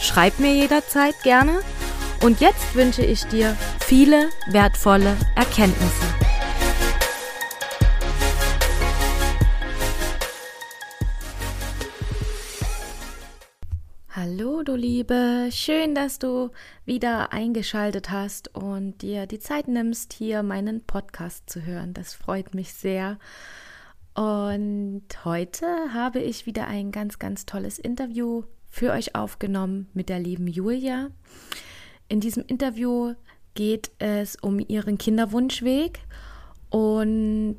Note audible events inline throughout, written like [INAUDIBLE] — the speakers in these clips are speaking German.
Schreib mir jederzeit gerne. Und jetzt wünsche ich dir viele wertvolle Erkenntnisse. Hallo du Liebe, schön, dass du wieder eingeschaltet hast und dir die Zeit nimmst, hier meinen Podcast zu hören. Das freut mich sehr. Und heute habe ich wieder ein ganz, ganz tolles Interview für euch aufgenommen mit der lieben Julia. In diesem Interview geht es um ihren Kinderwunschweg und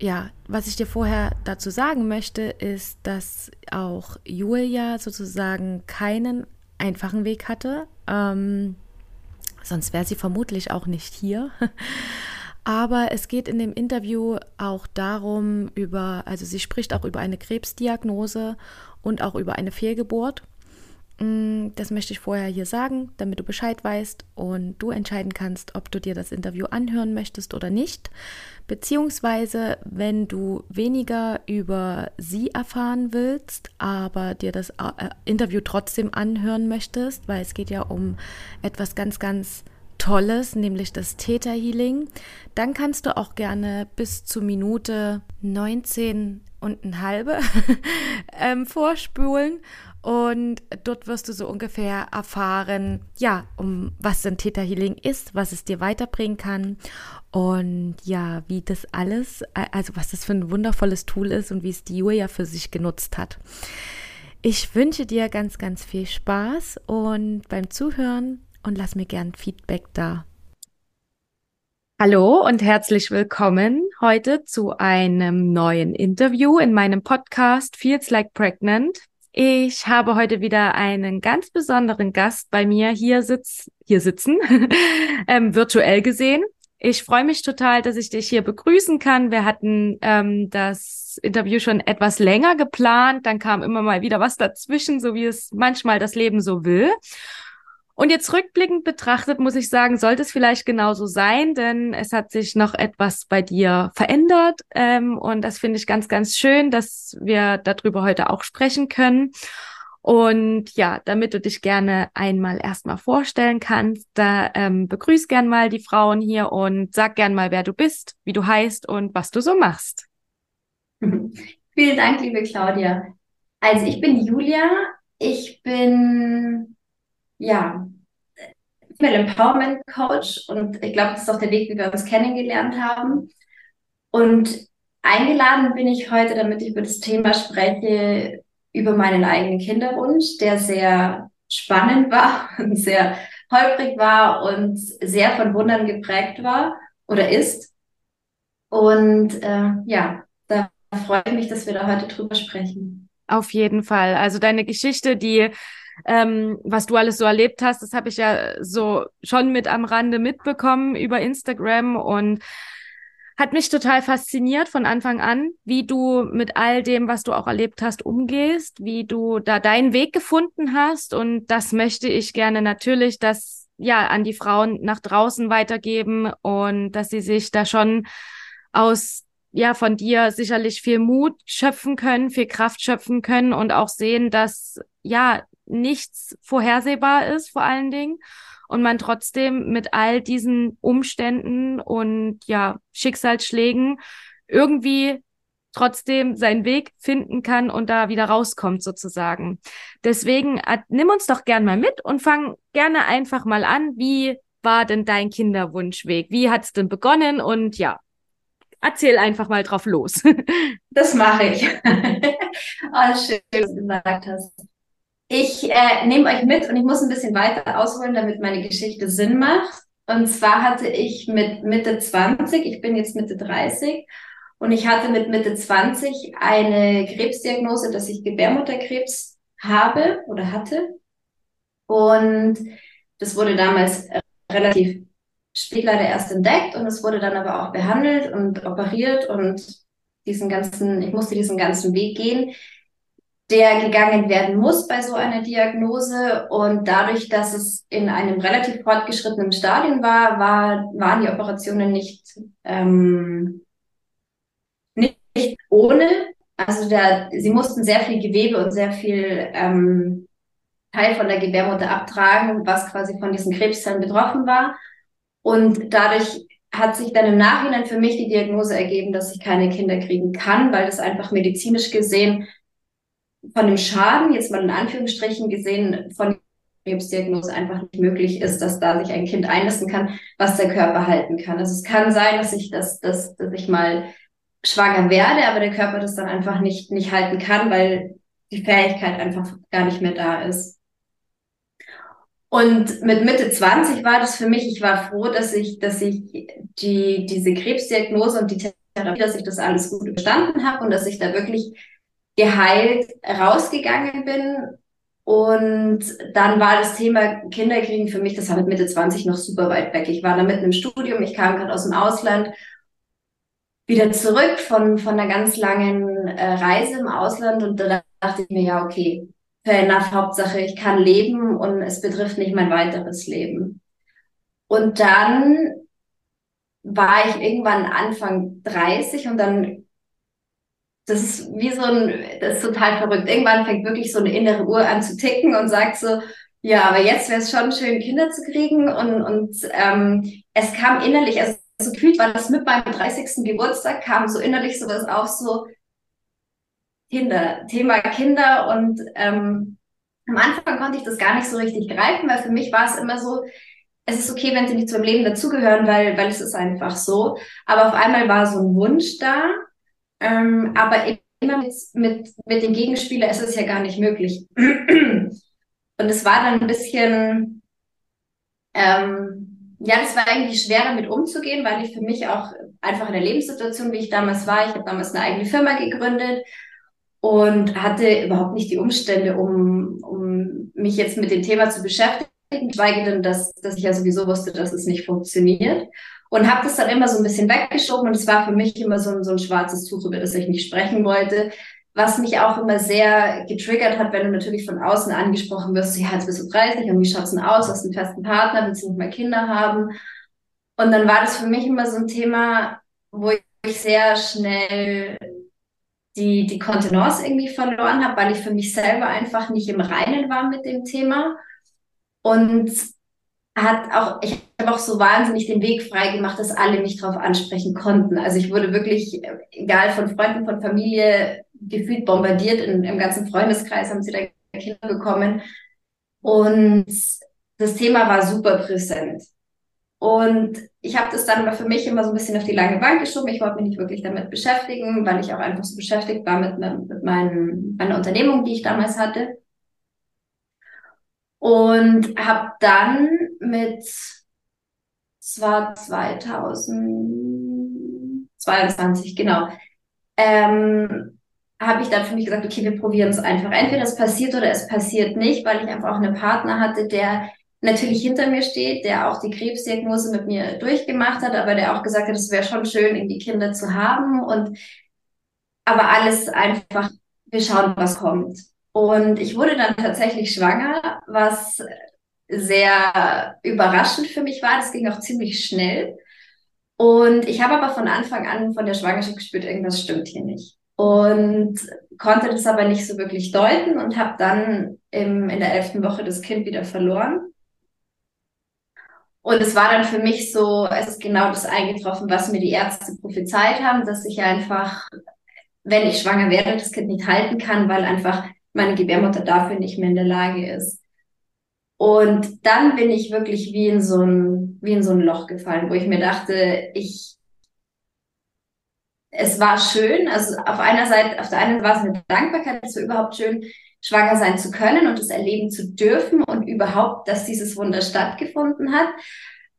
ja, was ich dir vorher dazu sagen möchte, ist, dass auch Julia sozusagen keinen einfachen Weg hatte. Ähm, sonst wäre sie vermutlich auch nicht hier. [LAUGHS] Aber es geht in dem Interview auch darum, über, also sie spricht auch über eine Krebsdiagnose und auch über eine Fehlgeburt. Mm, das möchte ich vorher hier sagen, damit du Bescheid weißt und du entscheiden kannst, ob du dir das Interview anhören möchtest oder nicht. Beziehungsweise, wenn du weniger über sie erfahren willst, aber dir das äh, Interview trotzdem anhören möchtest, weil es geht ja um etwas ganz, ganz Tolles, nämlich das Theta Healing, dann kannst du auch gerne bis zu Minute 19 und eine halbe [LAUGHS] ähm, vorspulen und dort wirst du so ungefähr erfahren, ja, um was denn Theta Healing ist, was es dir weiterbringen kann und ja, wie das alles, also was das für ein wundervolles Tool ist und wie es die Julia für sich genutzt hat. Ich wünsche dir ganz, ganz viel Spaß und beim Zuhören und lass mir gern Feedback da. Hallo und herzlich willkommen heute zu einem neuen Interview in meinem Podcast Feels Like Pregnant. Ich habe heute wieder einen ganz besonderen Gast bei mir hier, sitz, hier sitzen, [LAUGHS] ähm, virtuell gesehen. Ich freue mich total, dass ich dich hier begrüßen kann. Wir hatten ähm, das Interview schon etwas länger geplant, dann kam immer mal wieder was dazwischen, so wie es manchmal das Leben so will. Und jetzt rückblickend betrachtet, muss ich sagen, sollte es vielleicht genauso sein, denn es hat sich noch etwas bei dir verändert. Ähm, und das finde ich ganz, ganz schön, dass wir darüber heute auch sprechen können. Und ja, damit du dich gerne einmal erstmal vorstellen kannst, da ähm, begrüß gern mal die Frauen hier und sag gern mal, wer du bist, wie du heißt und was du so machst. [LAUGHS] Vielen Dank, liebe Claudia. Also ich bin Julia. Ich bin ja, Female Empowerment Coach und ich glaube, das ist auch der Weg, wie wir uns kennengelernt haben. Und eingeladen bin ich heute, damit ich über das Thema spreche, über meinen eigenen Kinderwunsch, der sehr spannend war [LAUGHS] und sehr holprig war und sehr von Wundern geprägt war oder ist. Und äh, ja, da freue ich mich, dass wir da heute drüber sprechen. Auf jeden Fall. Also deine Geschichte, die ähm, was du alles so erlebt hast, das habe ich ja so schon mit am Rande mitbekommen über Instagram und hat mich total fasziniert von Anfang an, wie du mit all dem, was du auch erlebt hast, umgehst, wie du da deinen Weg gefunden hast. Und das möchte ich gerne natürlich, dass ja an die Frauen nach draußen weitergeben und dass sie sich da schon aus ja von dir sicherlich viel Mut schöpfen können, viel Kraft schöpfen können und auch sehen, dass ja nichts vorhersehbar ist, vor allen Dingen. Und man trotzdem mit all diesen Umständen und ja, Schicksalsschlägen irgendwie trotzdem seinen Weg finden kann und da wieder rauskommt sozusagen. Deswegen nimm uns doch gern mal mit und fang gerne einfach mal an. Wie war denn dein Kinderwunschweg? Wie hat's denn begonnen? Und ja, erzähl einfach mal drauf los. [LAUGHS] das mache ich. [LAUGHS] oh, schön, dass du gesagt hast. Ich äh, nehme euch mit und ich muss ein bisschen weiter ausholen, damit meine Geschichte Sinn macht. Und zwar hatte ich mit Mitte 20, ich bin jetzt Mitte 30, und ich hatte mit Mitte 20 eine Krebsdiagnose, dass ich Gebärmutterkrebs habe oder hatte. Und das wurde damals relativ spät leider erst entdeckt und es wurde dann aber auch behandelt und operiert und diesen ganzen, ich musste diesen ganzen Weg gehen, der gegangen werden muss bei so einer Diagnose. Und dadurch, dass es in einem relativ fortgeschrittenen Stadium war, war waren die Operationen nicht, ähm, nicht, nicht ohne. Also der, sie mussten sehr viel Gewebe und sehr viel ähm, Teil von der Gebärmutter abtragen, was quasi von diesen Krebszellen betroffen war. Und dadurch hat sich dann im Nachhinein für mich die Diagnose ergeben, dass ich keine Kinder kriegen kann, weil das einfach medizinisch gesehen von dem Schaden, jetzt mal in Anführungsstrichen gesehen, von der Krebsdiagnose einfach nicht möglich ist, dass da sich ein Kind einlassen kann, was der Körper halten kann. Also es kann sein, dass ich das, dass, dass ich mal schwanger werde, aber der Körper das dann einfach nicht, nicht halten kann, weil die Fähigkeit einfach gar nicht mehr da ist. Und mit Mitte 20 war das für mich, ich war froh, dass ich, dass ich die, diese Krebsdiagnose und die Therapie, dass ich das alles gut überstanden habe und dass ich da wirklich geheilt rausgegangen bin. Und dann war das Thema Kinderkriegen für mich, das war mit Mitte 20 noch super weit weg. Ich war da mitten im Studium, ich kam gerade aus dem Ausland, wieder zurück von, von einer ganz langen äh, Reise im Ausland und da dachte ich mir, ja, okay, fair enough, Hauptsache ich kann leben und es betrifft nicht mein weiteres Leben. Und dann war ich irgendwann Anfang 30 und dann das ist wie so ein, das ist total verrückt. Irgendwann fängt wirklich so eine innere Uhr an zu ticken und sagt so, ja, aber jetzt wäre es schon schön, Kinder zu kriegen. Und, und ähm, es kam innerlich, also so gefühlt war das mit meinem 30. Geburtstag, kam so innerlich sowas auf, so Kinder, Thema Kinder. Und ähm, am Anfang konnte ich das gar nicht so richtig greifen, weil für mich war es immer so, es ist okay, wenn sie nicht zum Leben dazugehören, weil, weil es ist einfach so. Aber auf einmal war so ein Wunsch da ähm, aber immer mit, mit, mit dem Gegenspieler ist es ja gar nicht möglich. Und es war dann ein bisschen, ähm, ja, das war irgendwie schwer damit umzugehen, weil ich für mich auch einfach in der Lebenssituation, wie ich damals war, ich habe damals eine eigene Firma gegründet und hatte überhaupt nicht die Umstände, um, um mich jetzt mit dem Thema zu beschäftigen, schweige denn, dass, dass ich ja sowieso wusste, dass es nicht funktioniert. Und habe das dann immer so ein bisschen weggeschoben und es war für mich immer so ein, so ein schwarzes Tuch, über das ich nicht sprechen wollte. Was mich auch immer sehr getriggert hat, wenn du natürlich von außen angesprochen wirst, ja, jetzt bist du 30 und wie schaut's denn aus, hast einen festen Partner, willst du nicht mehr Kinder haben? Und dann war das für mich immer so ein Thema, wo ich sehr schnell die, die Kontenance irgendwie verloren habe, weil ich für mich selber einfach nicht im Reinen war mit dem Thema. Und hat auch, ich habe auch so wahnsinnig den Weg frei gemacht, dass alle mich darauf ansprechen konnten. Also ich wurde wirklich, egal von Freunden, von Familie, gefühlt bombardiert. In, Im ganzen Freundeskreis haben sie da Kinder bekommen. Und das Thema war super präsent. Und ich habe das dann aber für mich immer so ein bisschen auf die lange Bank geschoben. Ich wollte mich nicht wirklich damit beschäftigen, weil ich auch einfach so beschäftigt war mit, mit meinen, meiner Unternehmung, die ich damals hatte. Und habe dann mit, es war 2022, genau, ähm, habe ich dann für mich gesagt, okay, wir probieren es einfach. Entweder es passiert oder es passiert nicht, weil ich einfach auch einen Partner hatte, der natürlich hinter mir steht, der auch die Krebsdiagnose mit mir durchgemacht hat, aber der auch gesagt hat, es wäre schon schön, irgendwie Kinder zu haben und aber alles einfach, wir schauen, was kommt. Und ich wurde dann tatsächlich schwanger, was sehr überraschend für mich war. Das ging auch ziemlich schnell. Und ich habe aber von Anfang an von der Schwangerschaft gespürt, irgendwas stimmt hier nicht. Und konnte das aber nicht so wirklich deuten und habe dann im, in der elften Woche das Kind wieder verloren. Und es war dann für mich so, es ist genau das eingetroffen, was mir die Ärzte prophezeit haben, dass ich einfach, wenn ich schwanger werde, das Kind nicht halten kann, weil einfach meine Gebärmutter dafür nicht mehr in der Lage ist. Und dann bin ich wirklich wie in so ein, wie in so ein Loch gefallen, wo ich mir dachte, ich, es war schön, also auf einer Seite, auf der einen Seite war es eine Dankbarkeit, es war überhaupt schön, schwanger sein zu können und es erleben zu dürfen und überhaupt, dass dieses Wunder stattgefunden hat.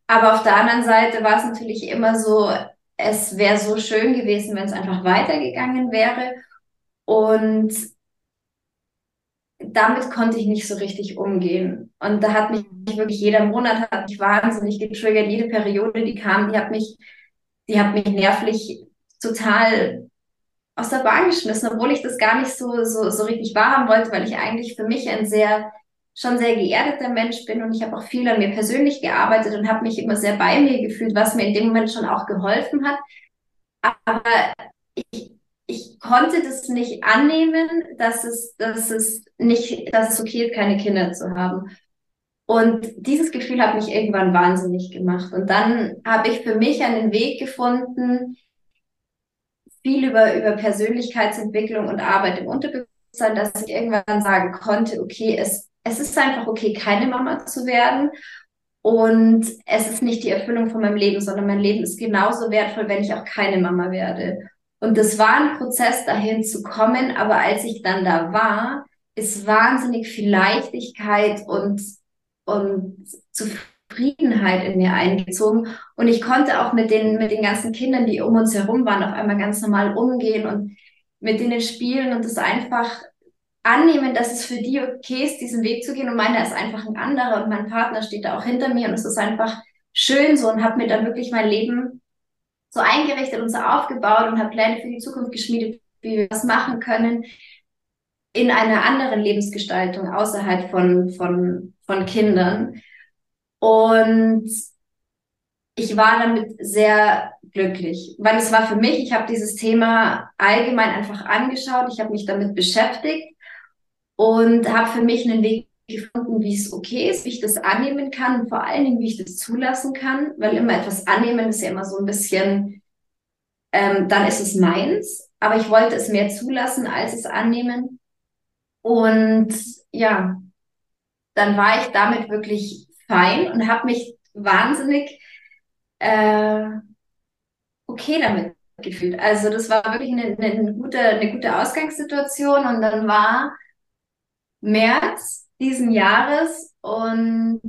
Aber auf der anderen Seite war es natürlich immer so, es wäre so schön gewesen, wenn es einfach weitergegangen wäre. Und damit konnte ich nicht so richtig umgehen. Und da hat mich wirklich jeder Monat hat mich wahnsinnig getriggert. Jede Periode, die kam, die hat mich, die hat mich nervlich total aus der Bahn geschmissen, obwohl ich das gar nicht so, so, so richtig wahrhaben wollte, weil ich eigentlich für mich ein sehr, schon sehr geerdeter Mensch bin und ich habe auch viel an mir persönlich gearbeitet und habe mich immer sehr bei mir gefühlt, was mir in dem Moment schon auch geholfen hat. Aber ich, ich konnte das nicht annehmen, dass es, dass es nicht, dass es okay ist, keine Kinder zu haben. Und dieses Gefühl hat mich irgendwann wahnsinnig gemacht. Und dann habe ich für mich einen Weg gefunden, viel über, über Persönlichkeitsentwicklung und Arbeit im Unterbewusstsein, dass ich irgendwann sagen konnte, okay, es, es ist einfach okay, keine Mama zu werden. Und es ist nicht die Erfüllung von meinem Leben, sondern mein Leben ist genauso wertvoll, wenn ich auch keine Mama werde. Und das war ein Prozess, dahin zu kommen. Aber als ich dann da war, ist wahnsinnig viel Leichtigkeit und, und Zufriedenheit in mir eingezogen. Und ich konnte auch mit den, mit den ganzen Kindern, die um uns herum waren, auf einmal ganz normal umgehen und mit denen spielen und das einfach annehmen, dass es für die okay ist, diesen Weg zu gehen. Und meiner ist einfach ein anderer und mein Partner steht da auch hinter mir und es ist einfach schön so und habe mir dann wirklich mein Leben so eingerichtet und so aufgebaut und habe Pläne für die Zukunft geschmiedet, wie wir das machen können in einer anderen Lebensgestaltung außerhalb von, von, von Kindern. Und ich war damit sehr glücklich, weil es war für mich, ich habe dieses Thema allgemein einfach angeschaut, ich habe mich damit beschäftigt und habe für mich einen Weg gefunden, wie es okay ist, wie ich das annehmen kann und vor allen Dingen, wie ich das zulassen kann, weil immer etwas annehmen ist ja immer so ein bisschen, ähm, dann ist es meins, aber ich wollte es mehr zulassen als es annehmen. Und ja, dann war ich damit wirklich fein und habe mich wahnsinnig äh, okay damit gefühlt. Also das war wirklich eine, eine, gute, eine gute Ausgangssituation und dann war März diesen Jahres und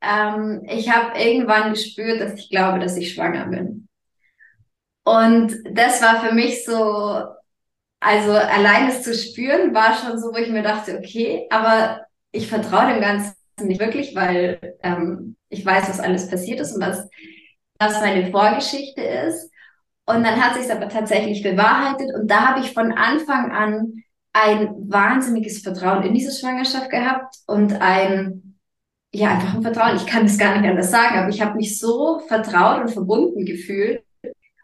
ähm, ich habe irgendwann gespürt, dass ich glaube, dass ich schwanger bin. Und das war für mich so, also allein es zu spüren, war schon so, wo ich mir dachte, okay, aber ich vertraue dem Ganzen nicht wirklich, weil ähm, ich weiß, was alles passiert ist und was, was meine Vorgeschichte ist. Und dann hat sich aber tatsächlich bewahrheitet und da habe ich von Anfang an ein wahnsinniges Vertrauen in diese Schwangerschaft gehabt und ein, ja, einfach ein Vertrauen. Ich kann es gar nicht anders sagen, aber ich habe mich so vertraut und verbunden gefühlt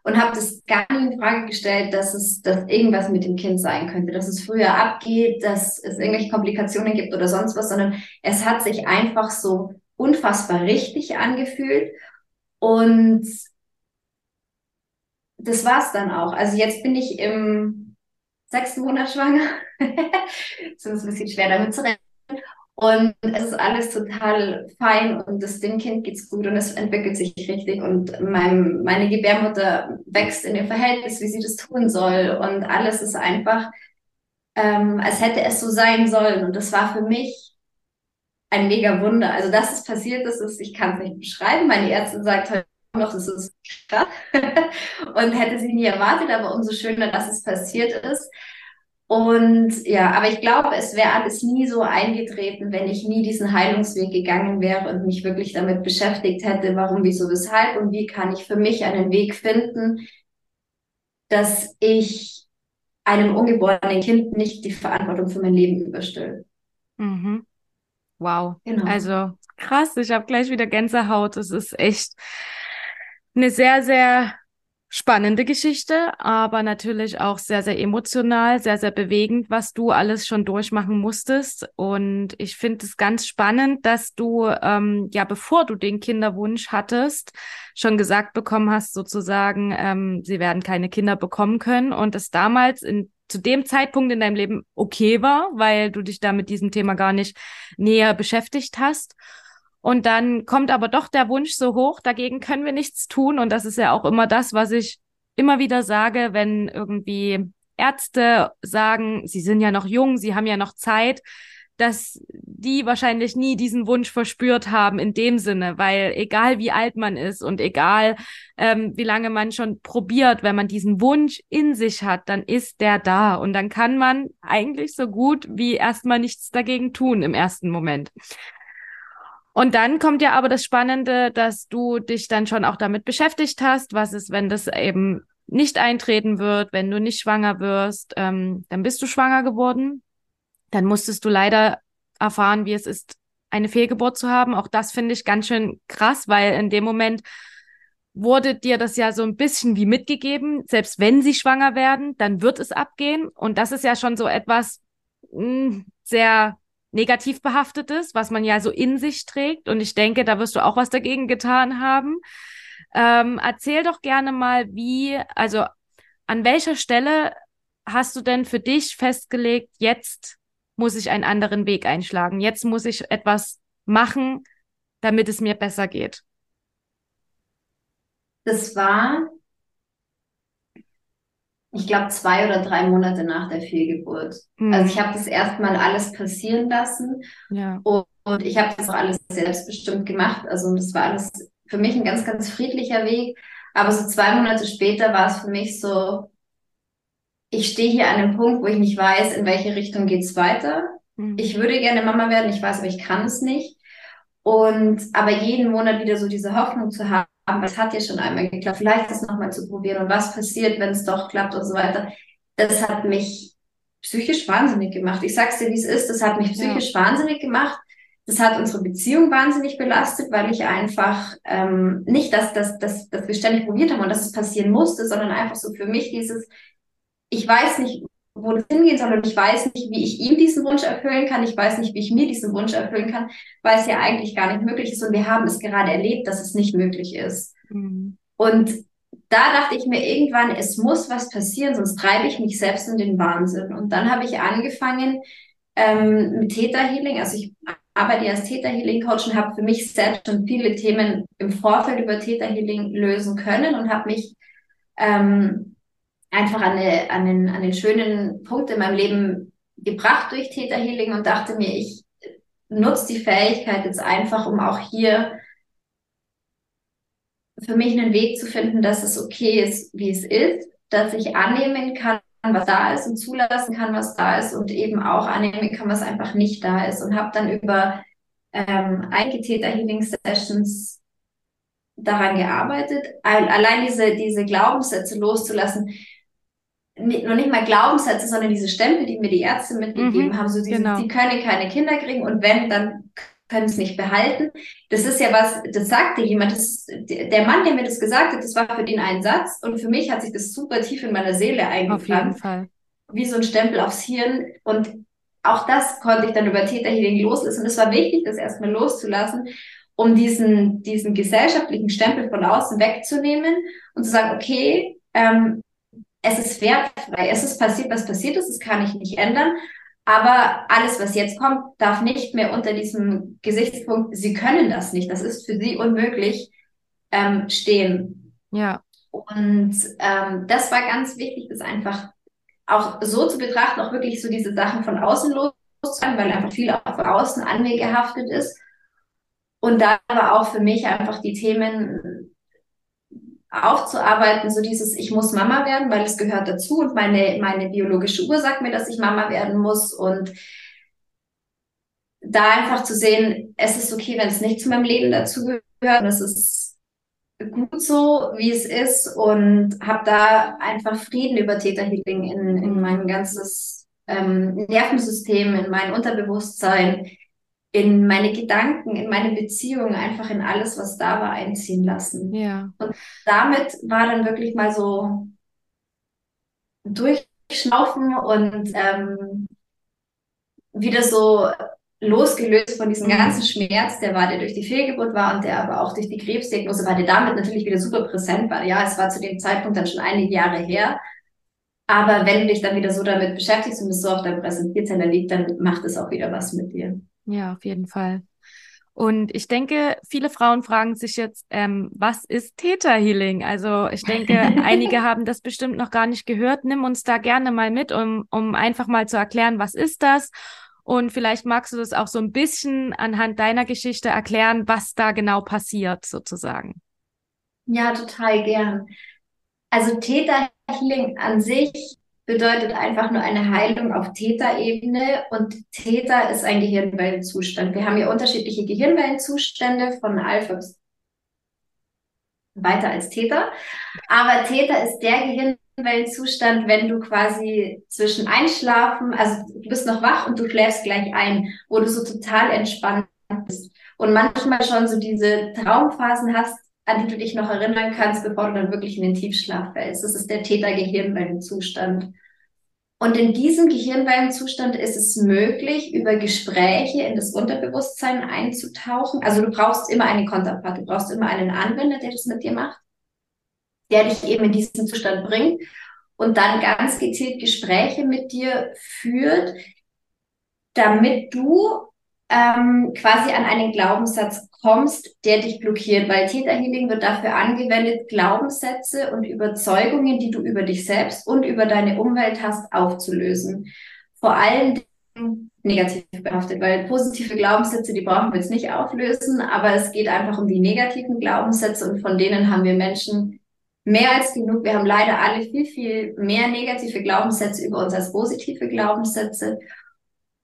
und habe das gar nicht in Frage gestellt, dass es, dass irgendwas mit dem Kind sein könnte, dass es früher abgeht, dass es irgendwelche Komplikationen gibt oder sonst was, sondern es hat sich einfach so unfassbar richtig angefühlt und das war's dann auch. Also jetzt bin ich im sechsten Monat schwanger. [LAUGHS] es ist ein bisschen schwer damit zu rechnen. Und es ist alles total fein und das, dem Kind geht's gut und es entwickelt sich richtig und mein, meine Gebärmutter wächst in dem Verhältnis, wie sie das tun soll und alles ist einfach, ähm, als hätte es so sein sollen und das war für mich ein mega Wunder. Also dass es passiert ist, ist ich kann es nicht beschreiben. Meine Ärztin sagt heute noch, das ist krass und hätte sie nie erwartet, aber umso schöner, dass es passiert ist. Und ja, aber ich glaube, es wäre alles nie so eingetreten, wenn ich nie diesen Heilungsweg gegangen wäre und mich wirklich damit beschäftigt hätte, warum, wieso, weshalb und wie kann ich für mich einen Weg finden, dass ich einem ungeborenen Kind nicht die Verantwortung für mein Leben überstelle. Mhm. Wow. Genau. Also krass, ich habe gleich wieder Gänsehaut. Es ist echt eine sehr, sehr spannende Geschichte, aber natürlich auch sehr, sehr emotional, sehr, sehr bewegend, was du alles schon durchmachen musstest. Und ich finde es ganz spannend, dass du, ähm, ja, bevor du den Kinderwunsch hattest, schon gesagt bekommen hast, sozusagen, ähm, sie werden keine Kinder bekommen können und es damals in zu dem Zeitpunkt in deinem Leben okay war, weil du dich da mit diesem Thema gar nicht näher beschäftigt hast. Und dann kommt aber doch der Wunsch so hoch, dagegen können wir nichts tun. Und das ist ja auch immer das, was ich immer wieder sage, wenn irgendwie Ärzte sagen, sie sind ja noch jung, sie haben ja noch Zeit. dass die wahrscheinlich nie diesen Wunsch verspürt haben in dem Sinne, weil egal wie alt man ist und egal ähm, wie lange man schon probiert, wenn man diesen Wunsch in sich hat, dann ist der da und dann kann man eigentlich so gut wie erstmal nichts dagegen tun im ersten Moment. Und dann kommt ja aber das Spannende, dass du dich dann schon auch damit beschäftigt hast, was ist, wenn das eben nicht eintreten wird, wenn du nicht schwanger wirst, ähm, dann bist du schwanger geworden. Dann musstest du leider erfahren, wie es ist, eine Fehlgeburt zu haben. Auch das finde ich ganz schön krass, weil in dem Moment wurde dir das ja so ein bisschen wie mitgegeben, selbst wenn sie schwanger werden, dann wird es abgehen. Und das ist ja schon so etwas mh, hm, sehr negativ behaftetes, was man ja so in sich trägt. Und ich denke, da wirst du auch was dagegen getan haben. Ähm, erzähl doch gerne mal, wie, also an welcher Stelle hast du denn für dich festgelegt, jetzt muss ich einen anderen Weg einschlagen, jetzt muss ich etwas machen, damit es mir besser geht? Das war, ich glaube, zwei oder drei Monate nach der Fehlgeburt. Mhm. Also ich habe das erstmal alles passieren lassen ja. und, und ich habe das auch alles selbstbestimmt gemacht. Also das war alles für mich ein ganz, ganz friedlicher Weg. Aber so zwei Monate später war es für mich so, ich stehe hier an einem Punkt, wo ich nicht weiß, in welche Richtung geht's weiter. Mhm. Ich würde gerne Mama werden, ich weiß, aber ich kann es nicht. Und aber jeden Monat wieder so diese Hoffnung zu haben, es hat ja schon einmal geklappt, vielleicht das nochmal zu probieren und was passiert, wenn es doch klappt und so weiter. Das hat mich psychisch wahnsinnig gemacht. Ich sag's dir, wie es ist, das hat mich psychisch ja. wahnsinnig gemacht. Das hat unsere Beziehung wahnsinnig belastet, weil ich einfach ähm, nicht, dass, dass, dass, dass wir ständig probiert haben und dass es passieren musste, sondern einfach so für mich dieses, ich weiß nicht, wo das hingehen soll und ich weiß nicht, wie ich ihm diesen Wunsch erfüllen kann. Ich weiß nicht, wie ich mir diesen Wunsch erfüllen kann, weil es ja eigentlich gar nicht möglich ist und wir haben es gerade erlebt, dass es nicht möglich ist. Mhm. Und da dachte ich mir irgendwann, es muss was passieren, sonst treibe ich mich selbst in den Wahnsinn. Und dann habe ich angefangen ähm, mit Theta Healing. Also ich arbeite als Theta Healing Coach und habe für mich selbst schon viele Themen im Vorfeld über Theta Healing lösen können und habe mich ähm, einfach an, eine, an, den, an den schönen Punkt in meinem Leben gebracht durch Theta Healing und dachte mir, ich nutze die Fähigkeit jetzt einfach, um auch hier für mich einen Weg zu finden, dass es okay ist, wie es ist, dass ich annehmen kann, was da ist und zulassen kann, was da ist und eben auch annehmen kann, was einfach nicht da ist. Und habe dann über ähm, einige Theta Healing Sessions daran gearbeitet, allein diese, diese Glaubenssätze loszulassen. Nicht, noch nicht mal Glaubenssätze, sondern diese Stempel, die mir die Ärzte mitgegeben mhm, haben, so diese, genau. die können keine Kinder kriegen und wenn, dann können es nicht behalten. Das ist ja was, das sagte jemand, das, der Mann, der mir das gesagt hat, das war für den ein Satz und für mich hat sich das super tief in meiner Seele eingebrannt. Auf jeden Fall. Wie so ein Stempel aufs Hirn und auch das konnte ich dann über Theta Healing loslassen. Und es war wichtig, das erstmal loszulassen, um diesen, diesen gesellschaftlichen Stempel von außen wegzunehmen und zu sagen, okay, ähm, es ist wertfrei, es ist passiert, was passiert ist, das kann ich nicht ändern. Aber alles, was jetzt kommt, darf nicht mehr unter diesem Gesichtspunkt, sie können das nicht, das ist für sie unmöglich, ähm, stehen. Ja. Und ähm, das war ganz wichtig, das einfach auch so zu betrachten, auch wirklich so diese Sachen von außen loszuwerden, weil einfach viel auch von außen an mir gehaftet ist. Und da war auch für mich einfach die Themen aufzuarbeiten, so dieses, ich muss Mama werden, weil es gehört dazu und meine, meine biologische Uhr sagt mir, dass ich Mama werden muss und da einfach zu sehen, es ist okay, wenn es nicht zu meinem Leben dazu gehört und es ist gut so, wie es ist und habe da einfach Frieden über Theta Healing in, in mein ganzes ähm, Nervensystem, in mein Unterbewusstsein, in meine Gedanken, in meine Beziehungen, einfach in alles, was da war, einziehen lassen. Ja. Und damit war dann wirklich mal so durchschnaufen und ähm, wieder so losgelöst von diesem ganzen Schmerz, der war, der durch die Fehlgeburt war und der aber auch durch die Krebsdiagnose war, der damit natürlich wieder super präsent war. Ja, es war zu dem Zeitpunkt dann schon einige Jahre her. Aber wenn du dich dann wieder so damit beschäftigst und es so auf deinem Präsentierteller liegt, dann macht es auch wieder was mit dir. Ja, auf jeden Fall. Und ich denke, viele Frauen fragen sich jetzt, ähm, was ist Theta Healing? Also ich denke, [LAUGHS] einige haben das bestimmt noch gar nicht gehört. Nimm uns da gerne mal mit, um, um einfach mal zu erklären, was ist das Und vielleicht magst du das auch so ein bisschen anhand deiner Geschichte erklären, was da genau passiert, sozusagen. Ja, total gern. Also Täterhealing an sich bedeutet einfach nur eine Heilung auf Täterebene und Täter ist ein Gehirnwellenzustand. Wir haben ja unterschiedliche Gehirnwellenzustände von Alpha bis weiter als Täter. Aber Täter ist der Gehirnwellenzustand, wenn du quasi zwischen Einschlafen, also du bist noch wach und du schläfst gleich ein, wo du so total entspannt bist und manchmal schon so diese Traumphasen hast, an die du dich noch erinnern kannst, bevor du dann wirklich in den Tiefschlaf fällst. Das ist der Täter-Gehirnwellenzustand. Und in diesem Gehirnwellenzustand ist es möglich, über Gespräche in das Unterbewusstsein einzutauchen. Also du brauchst immer einen Konterpart, du brauchst immer einen Anwender, der das mit dir macht, der dich eben in diesen Zustand bringt und dann ganz gezielt Gespräche mit dir führt, damit du ähm, quasi an einen Glaubenssatz kommst, der dich blockiert, weil Täterhealing wird dafür angewendet, Glaubenssätze und Überzeugungen, die du über dich selbst und über deine Umwelt hast, aufzulösen. Vor allem negativ behaftet, weil positive Glaubenssätze, die brauchen wir jetzt nicht auflösen, aber es geht einfach um die negativen Glaubenssätze und von denen haben wir Menschen mehr als genug. Wir haben leider alle viel, viel mehr negative Glaubenssätze über uns als positive Glaubenssätze.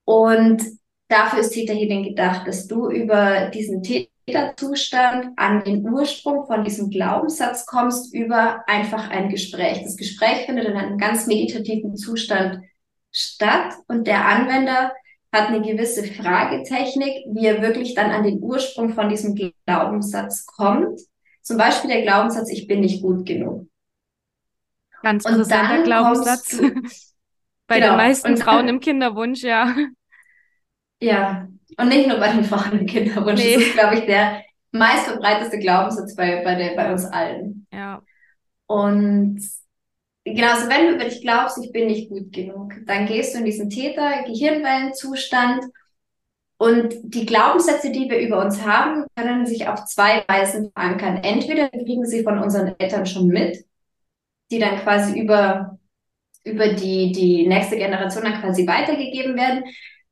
Und Dafür ist Theta Healing gedacht, dass du über diesen Täterzustand an den Ursprung von diesem Glaubenssatz kommst, über einfach ein Gespräch. Das Gespräch findet in einem ganz meditativen Zustand statt und der Anwender hat eine gewisse Fragetechnik, wie er wirklich dann an den Ursprung von diesem Glaubenssatz kommt. Zum Beispiel der Glaubenssatz, ich bin nicht gut genug. Ganz interessanter Glaubenssatz. [LAUGHS] Bei genau. den meisten Frauen im Kinderwunsch, ja. Ja, und nicht nur bei den Frauen Kinderwunsch. Nee. Das ist, glaube ich, der meistverbreiteste Glaubenssatz bei, bei, der, bei uns allen. Ja. Und genau, also wenn du über dich glaubst, ich bin nicht gut genug, dann gehst du in diesen Täter-Gehirnwellenzustand. Und die Glaubenssätze, die wir über uns haben, können sich auf zwei Weisen verankern. Entweder kriegen sie von unseren Eltern schon mit, die dann quasi über, über die, die nächste Generation dann quasi weitergegeben werden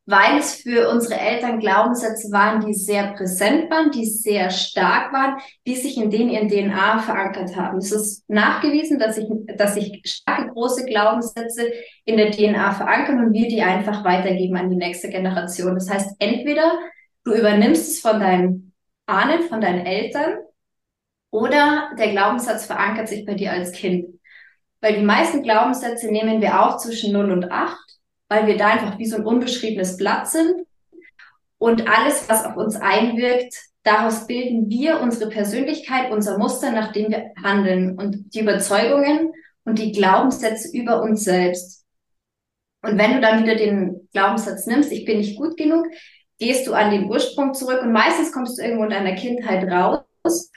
weil es für unsere Eltern Glaubenssätze waren, die sehr präsent waren, die sehr stark waren, die sich in denen ihren DNA verankert haben. Es ist nachgewiesen, dass sich, dass sich starke, große Glaubenssätze in der DNA verankern und wir die einfach weitergeben an die nächste Generation. Das heißt, entweder du übernimmst es von deinen Ahnen, von deinen Eltern, oder der Glaubenssatz verankert sich bei dir als Kind. Weil die meisten Glaubenssätze nehmen wir auch zwischen 0 und 8 weil wir da einfach wie so ein unbeschriebenes Blatt sind. Und alles, was auf uns einwirkt, daraus bilden wir unsere Persönlichkeit, unser Muster, nach dem wir handeln und die Überzeugungen und die Glaubenssätze über uns selbst. Und wenn du dann wieder den Glaubenssatz nimmst, ich bin nicht gut genug, gehst du an den Ursprung zurück und meistens kommst du irgendwo in deiner Kindheit raus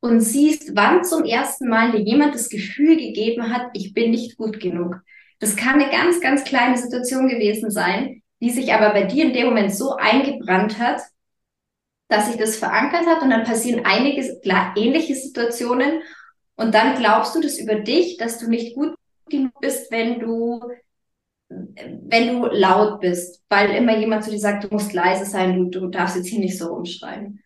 und siehst, wann zum ersten Mal dir jemand das Gefühl gegeben hat, ich bin nicht gut genug. Das kann eine ganz, ganz kleine Situation gewesen sein, die sich aber bei dir in dem Moment so eingebrannt hat, dass sich das verankert hat und dann passieren einige ähnliche Situationen und dann glaubst du das über dich, dass du nicht gut genug bist, wenn du wenn du laut bist, weil immer jemand zu dir sagt, du musst leise sein, du, du darfst jetzt hier nicht so rumschreien.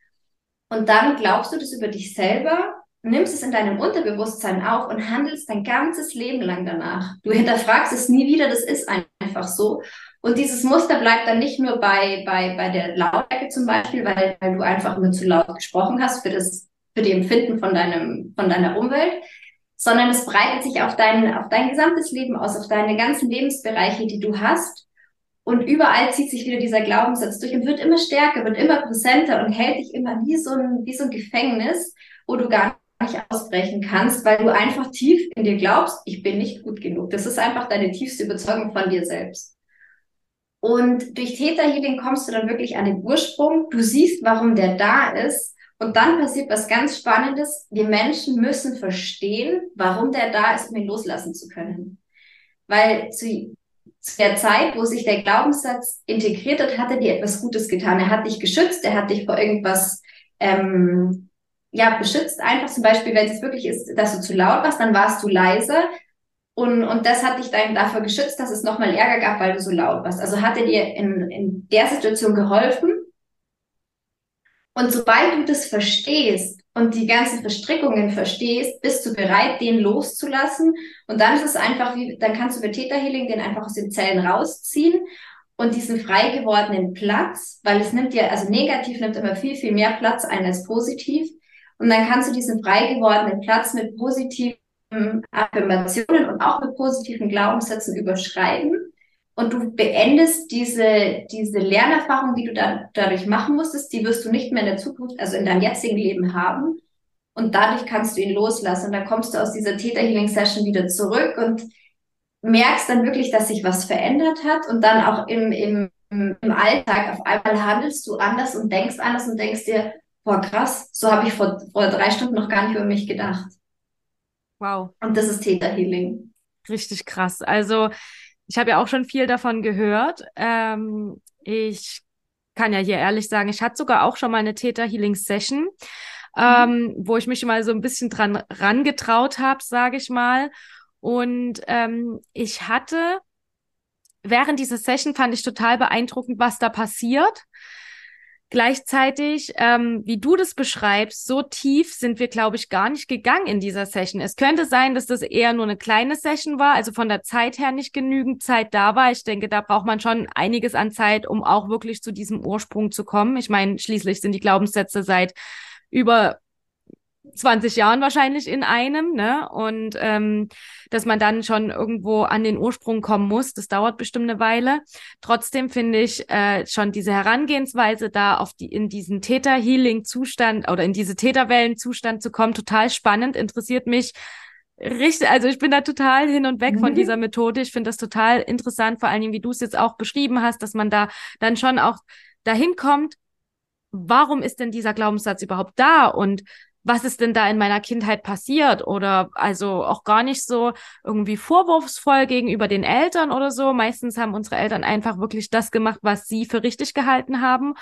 Und dann glaubst du das über dich selber nimmst es in deinem Unterbewusstsein auf und handelst dein ganzes Leben lang danach. Du hinterfragst es nie wieder, das ist einfach so. Und dieses Muster bleibt dann nicht nur bei, bei, bei der Lautstärke zum Beispiel, weil, weil du einfach nur zu laut gesprochen hast für das, für die Empfinden von deinem, von deiner Umwelt, sondern es breitet sich auf dein, auf dein gesamtes Leben aus, auf deine ganzen Lebensbereiche, die du hast. Und überall zieht sich wieder dieser Glaubenssatz durch und wird immer stärker, wird immer präsenter und hält dich immer wie so ein, wie so ein Gefängnis, wo du gar ausbrechen kannst, weil du einfach tief in dir glaubst, ich bin nicht gut genug. Das ist einfach deine tiefste Überzeugung von dir selbst. Und durch Theta Healing kommst du dann wirklich an den Ursprung. Du siehst, warum der da ist. Und dann passiert was ganz Spannendes. Wir Menschen müssen verstehen, warum der da ist, um ihn loslassen zu können. Weil zu, zu der Zeit, wo sich der Glaubenssatz integriert hat, hat er dir etwas Gutes getan. Er hat dich geschützt, er hat dich vor irgendwas ähm, ja, beschützt einfach zum Beispiel, wenn es wirklich ist, dass du zu laut warst, dann warst du leiser. und, und das hat dich dann dafür geschützt, dass es nochmal Ärger gab, weil du so laut warst. Also hat er dir in, in der Situation geholfen. Und sobald du das verstehst und die ganzen Verstrickungen verstehst, bist du bereit, den loszulassen. Und dann ist es einfach wie, dann kannst du bei Theta Healing den einfach aus den Zellen rausziehen und diesen frei gewordenen Platz, weil es nimmt ja, also negativ nimmt immer viel, viel mehr Platz ein als positiv. Und dann kannst du diesen frei gewordenen Platz mit positiven Affirmationen und auch mit positiven Glaubenssätzen überschreiben. Und du beendest diese, diese Lernerfahrung, die du dann dadurch machen musstest, die wirst du nicht mehr in der Zukunft, also in deinem jetzigen Leben haben. Und dadurch kannst du ihn loslassen. Und dann kommst du aus dieser Theta Healing Session wieder zurück und merkst dann wirklich, dass sich was verändert hat. Und dann auch im, im, im Alltag auf einmal handelst du anders und denkst anders und denkst dir, boah, krass, so habe ich vor, vor drei Stunden noch gar nicht über mich gedacht. Wow. Und das ist Theta Healing. Richtig krass. Also ich habe ja auch schon viel davon gehört. Ähm, ich kann ja hier ehrlich sagen, ich hatte sogar auch schon mal eine Theta Healing Session, mhm. ähm, wo ich mich mal so ein bisschen dran rangetraut habe, sage ich mal. Und ähm, ich hatte während dieser Session fand ich total beeindruckend, was da passiert. Gleichzeitig, ähm, wie du das beschreibst, so tief sind wir, glaube ich, gar nicht gegangen in dieser Session. Es könnte sein, dass das eher nur eine kleine Session war, also von der Zeit her nicht genügend Zeit da war. Ich denke, da braucht man schon einiges an Zeit, um auch wirklich zu diesem Ursprung zu kommen. Ich meine, schließlich sind die Glaubenssätze seit über 20 Jahren wahrscheinlich in einem, ne? Und ähm, dass man dann schon irgendwo an den Ursprung kommen muss, das dauert bestimmt eine Weile. Trotzdem finde ich äh, schon diese Herangehensweise da auf die in diesen Theta-Healing-Zustand oder in diese Theta-Wellen-Zustand zu kommen, total spannend, interessiert mich richtig, also ich bin da total hin und weg mhm. von dieser Methode. Ich finde das total interessant, vor allen Dingen, wie du es jetzt auch beschrieben hast, dass man da dann schon auch dahin kommt, warum ist denn dieser Glaubenssatz überhaupt da und was ist denn da in meiner Kindheit passiert oder also auch gar nicht so irgendwie vorwurfsvoll gegenüber den Eltern oder so. Meistens haben unsere Eltern einfach wirklich das gemacht, was sie für richtig gehalten haben.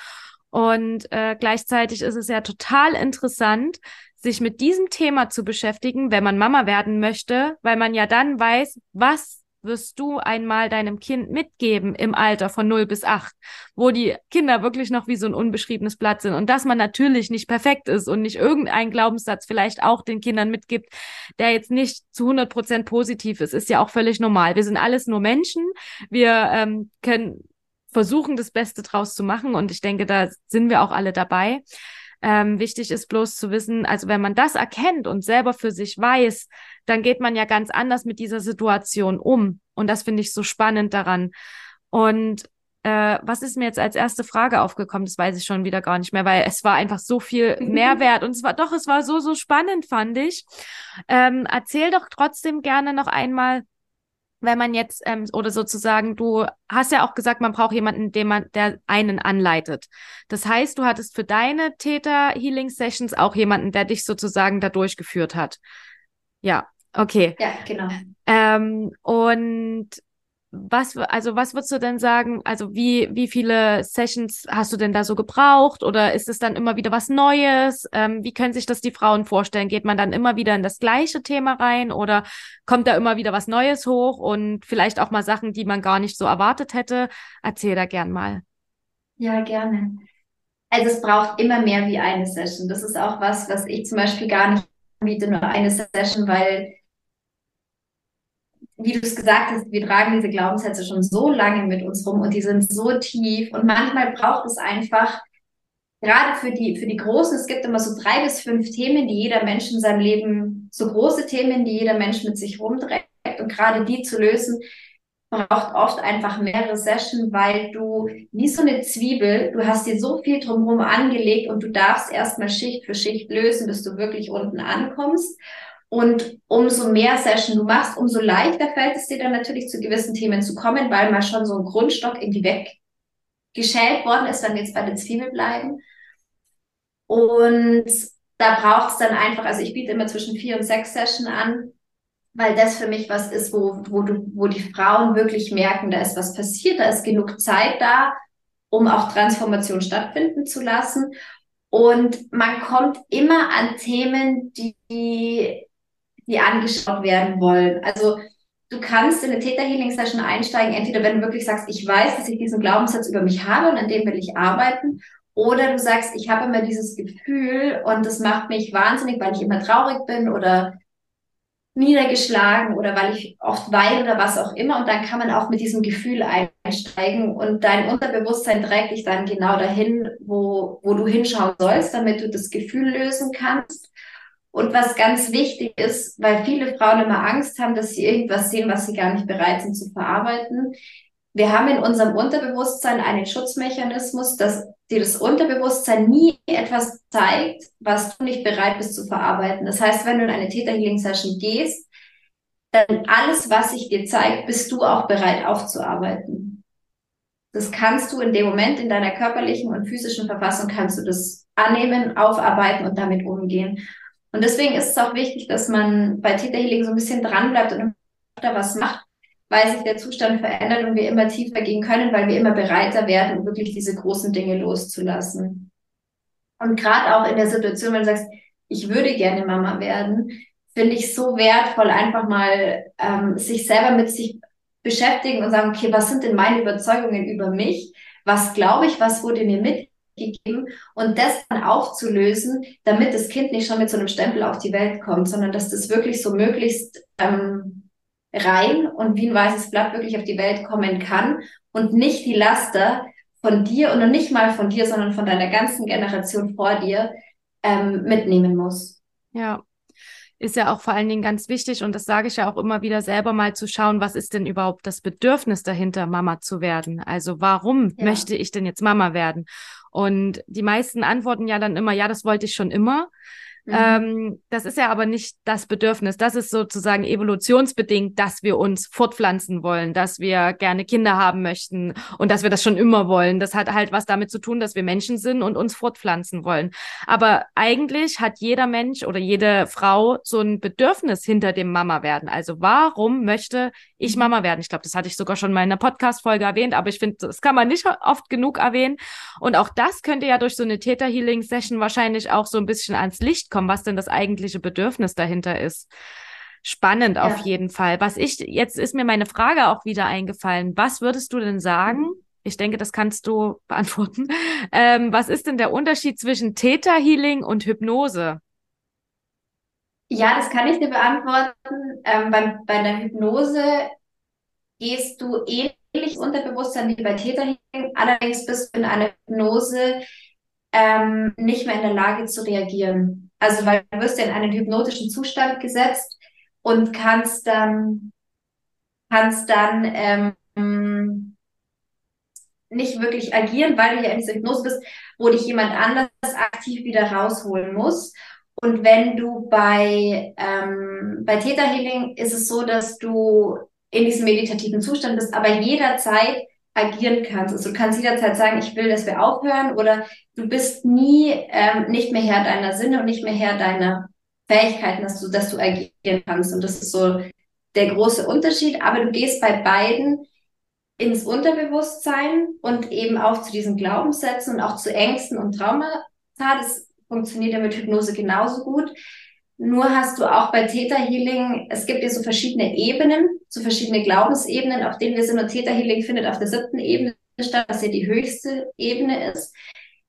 Und äh, gleichzeitig ist es ja total interessant, sich mit diesem Thema zu beschäftigen, wenn man Mama werden möchte, weil man ja dann weiß, was wirst du einmal deinem Kind mitgeben im Alter von 0 bis 8, wo die Kinder wirklich noch wie so ein unbeschriebenes Blatt sind und dass man natürlich nicht perfekt ist und nicht irgendeinen Glaubenssatz vielleicht auch den Kindern mitgibt, der jetzt nicht zu 100 Prozent positiv ist, ist ja auch völlig normal. Wir sind alles nur Menschen. Wir ähm, können versuchen, das Beste draus zu machen und ich denke, da sind wir auch alle dabei. Ähm, wichtig ist bloß zu wissen, also wenn man das erkennt und selber für sich weiß, dann geht man ja ganz anders mit dieser Situation um. Und das finde ich so spannend daran. Und äh, was ist mir jetzt als erste Frage aufgekommen? Das weiß ich schon wieder gar nicht mehr, weil es war einfach so viel [LAUGHS] Mehrwert und es war doch, es war so, so spannend, fand ich. Ähm, erzähl doch trotzdem gerne noch einmal, wenn man jetzt ähm, oder sozusagen, du hast ja auch gesagt, man braucht jemanden, den man, der einen anleitet. Das heißt, du hattest für deine Täter Healing Sessions auch jemanden, der dich sozusagen da durchgeführt hat. Ja, okay. Ja, genau. Ähm, und was, also was würdest du denn sagen? Also wie, wie viele Sessions hast du denn da so gebraucht? Oder ist es dann immer wieder was Neues? Ähm, wie können sich das die Frauen vorstellen? Geht man dann immer wieder in das gleiche Thema rein oder kommt da immer wieder was Neues hoch und vielleicht auch mal Sachen, die man gar nicht so erwartet hätte? Erzähl da gern mal. Ja, gerne. Also es braucht immer mehr wie eine Session. Das ist auch was, was ich zum Beispiel gar nicht anbiete, nur eine Session, weil wie du es gesagt hast, wir tragen diese Glaubenssätze schon so lange mit uns rum und die sind so tief und manchmal braucht es einfach gerade für die, für die Großen, es gibt immer so drei bis fünf Themen, die jeder Mensch in seinem Leben, so große Themen, die jeder Mensch mit sich rumträgt und gerade die zu lösen, braucht oft einfach mehrere Sessions, weil du wie so eine Zwiebel, du hast dir so viel drumherum angelegt und du darfst erstmal Schicht für Schicht lösen, bis du wirklich unten ankommst. Und umso mehr Session du machst, umso leichter fällt es dir dann natürlich zu gewissen Themen zu kommen, weil mal schon so ein Grundstock irgendwie weggeschält worden ist, wenn wir jetzt bei der Zwiebel bleiben. Und da braucht es dann einfach, also ich biete immer zwischen vier und sechs Session an, weil das für mich was ist, wo, wo, du, wo die Frauen wirklich merken, da ist was passiert, da ist genug Zeit da, um auch Transformation stattfinden zu lassen. Und man kommt immer an Themen, die die angeschaut werden wollen. Also du kannst in eine Täter-Healing-Session einsteigen, entweder wenn du wirklich sagst, ich weiß, dass ich diesen Glaubenssatz über mich habe und an dem will ich arbeiten, oder du sagst, ich habe immer dieses Gefühl und das macht mich wahnsinnig, weil ich immer traurig bin oder niedergeschlagen oder weil ich oft weine oder was auch immer. Und dann kann man auch mit diesem Gefühl einsteigen und dein Unterbewusstsein trägt dich dann genau dahin, wo, wo du hinschauen sollst, damit du das Gefühl lösen kannst. Und was ganz wichtig ist, weil viele Frauen immer Angst haben, dass sie irgendwas sehen, was sie gar nicht bereit sind zu verarbeiten. Wir haben in unserem Unterbewusstsein einen Schutzmechanismus, dass dir das Unterbewusstsein nie etwas zeigt, was du nicht bereit bist zu verarbeiten. Das heißt, wenn du in eine Theta Healing Session gehst, dann alles, was sich dir zeigt, bist du auch bereit aufzuarbeiten. Das kannst du in dem Moment in deiner körperlichen und physischen Verfassung kannst du das annehmen, aufarbeiten und damit umgehen. Und deswegen ist es auch wichtig, dass man bei Theta Healing so ein bisschen dranbleibt und öfter was macht, weil sich der Zustand verändert und wir immer tiefer gehen können, weil wir immer bereiter werden, wirklich diese großen Dinge loszulassen. Und gerade auch in der Situation, wenn du sagst, ich würde gerne Mama werden, finde ich so wertvoll, einfach mal ähm, sich selber mit sich beschäftigen und sagen, okay, was sind denn meine Überzeugungen über mich? Was glaube ich, was wurde mir mitgegeben? Und das dann aufzulösen, damit das Kind nicht schon mit so einem Stempel auf die Welt kommt, sondern dass das wirklich so möglichst ähm, rein und wie ein weißes Blatt wirklich auf die Welt kommen kann und nicht die Laster von dir und nicht mal von dir, sondern von deiner ganzen Generation vor dir ähm, mitnehmen muss. Ja, ist ja auch vor allen Dingen ganz wichtig und das sage ich ja auch immer wieder selber mal zu schauen, was ist denn überhaupt das Bedürfnis dahinter, Mama zu werden? Also warum ja. möchte ich denn jetzt Mama werden? Und die meisten antworten ja dann immer, ja, das wollte ich schon immer. Mhm. Ähm, das ist ja aber nicht das Bedürfnis. Das ist sozusagen evolutionsbedingt, dass wir uns fortpflanzen wollen, dass wir gerne Kinder haben möchten und dass wir das schon immer wollen. Das hat halt was damit zu tun, dass wir Menschen sind und uns fortpflanzen wollen. Aber eigentlich hat jeder Mensch oder jede Frau so ein Bedürfnis hinter dem Mama werden. Also warum möchte ich mhm. Mama werden? Ich glaube, das hatte ich sogar schon mal in einer Podcast-Folge erwähnt, aber ich finde, das kann man nicht oft genug erwähnen. Und auch das könnte ja durch so eine Täter-Healing-Session wahrscheinlich auch so ein bisschen ans Licht kommen kommen, was denn das eigentliche Bedürfnis dahinter ist. Spannend ja. auf jeden Fall. Was ich, jetzt ist mir meine Frage auch wieder eingefallen. Was würdest du denn sagen? Ich denke, das kannst du [LAUGHS] beantworten. Ähm, was ist denn der Unterschied zwischen Theta Healing und Hypnose? Ja, das kann ich dir beantworten. Ähm, bei, bei der Hypnose gehst du ähnlich Unterbewusstsein wie bei Theta Healing. Allerdings bist du in einer Hypnose ähm, nicht mehr in der Lage zu reagieren. Also weil du wirst ja in einen hypnotischen Zustand gesetzt und kannst dann, kannst dann ähm, nicht wirklich agieren, weil du ja in dieser Hypnose bist, wo dich jemand anders aktiv wieder rausholen muss. Und wenn du bei, ähm, bei Theta Healing ist es so, dass du in diesem meditativen Zustand bist, aber jederzeit agieren kannst. Also du kannst jederzeit sagen, ich will, dass wir aufhören oder du bist nie ähm, nicht mehr Herr deiner Sinne und nicht mehr Herr deiner Fähigkeiten, dass du, dass du agieren kannst. Und das ist so der große Unterschied. Aber du gehst bei beiden ins Unterbewusstsein und eben auch zu diesen Glaubenssätzen und auch zu Ängsten und Traumata. Das funktioniert ja mit Hypnose genauso gut. Nur hast du auch bei Theta Healing, es gibt ja so verschiedene Ebenen, so verschiedene Glaubensebenen, auf denen wir sind. Und Theta Healing findet auf der siebten Ebene statt, was ja die höchste Ebene ist.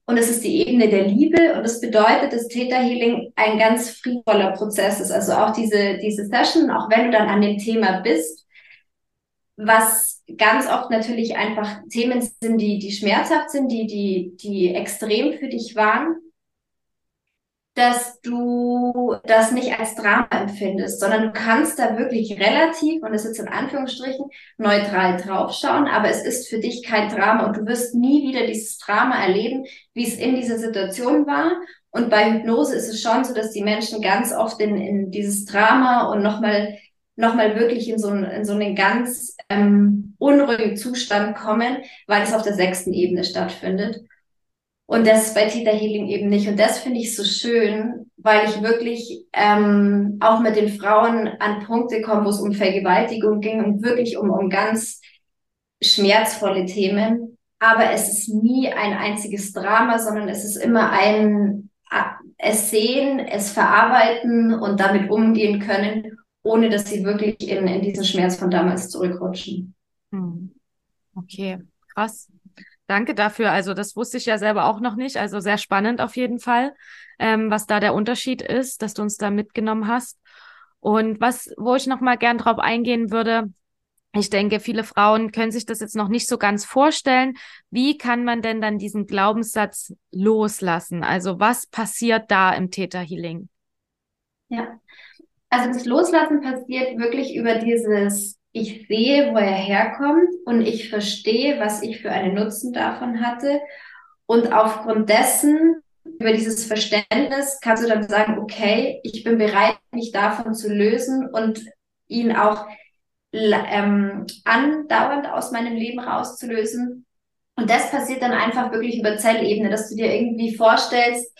Und es ist die Ebene der Liebe. Und das bedeutet, dass Theta Healing ein ganz friedvoller Prozess ist. Also auch diese, diese Session, auch wenn du dann an dem Thema bist, was ganz oft natürlich einfach Themen sind, die, die schmerzhaft sind, die, die, die extrem für dich waren dass du das nicht als Drama empfindest, sondern du kannst da wirklich relativ, und das ist jetzt in Anführungsstrichen, neutral draufschauen, aber es ist für dich kein Drama und du wirst nie wieder dieses Drama erleben, wie es in dieser Situation war. Und bei Hypnose ist es schon so, dass die Menschen ganz oft in, in dieses Drama und nochmal noch mal wirklich in so, einen, in so einen ganz ähm, unruhigen Zustand kommen, weil es auf der sechsten Ebene stattfindet. Und das bei Theta Healing eben nicht. Und das finde ich so schön, weil ich wirklich ähm, auch mit den Frauen an Punkte komme, wo es um Vergewaltigung ging und wirklich um, um ganz schmerzvolle Themen. Aber es ist nie ein einziges Drama, sondern es ist immer ein es sehen, es verarbeiten und damit umgehen können, ohne dass sie wirklich in, in diesen Schmerz von damals zurückrutschen. Hm. Okay, krass. Danke dafür. Also das wusste ich ja selber auch noch nicht. Also sehr spannend auf jeden Fall, ähm, was da der Unterschied ist, dass du uns da mitgenommen hast. Und was, wo ich noch mal gern drauf eingehen würde, ich denke, viele Frauen können sich das jetzt noch nicht so ganz vorstellen. Wie kann man denn dann diesen Glaubenssatz loslassen? Also was passiert da im Theta Healing? Ja, also das Loslassen passiert wirklich über dieses, ich sehe, wo er herkommt und ich verstehe, was ich für einen Nutzen davon hatte. Und aufgrund dessen, über dieses Verständnis, kannst du dann sagen, okay, ich bin bereit, mich davon zu lösen und ihn auch ähm, andauernd aus meinem Leben rauszulösen. Und das passiert dann einfach wirklich über Zellebene, dass du dir irgendwie vorstellst,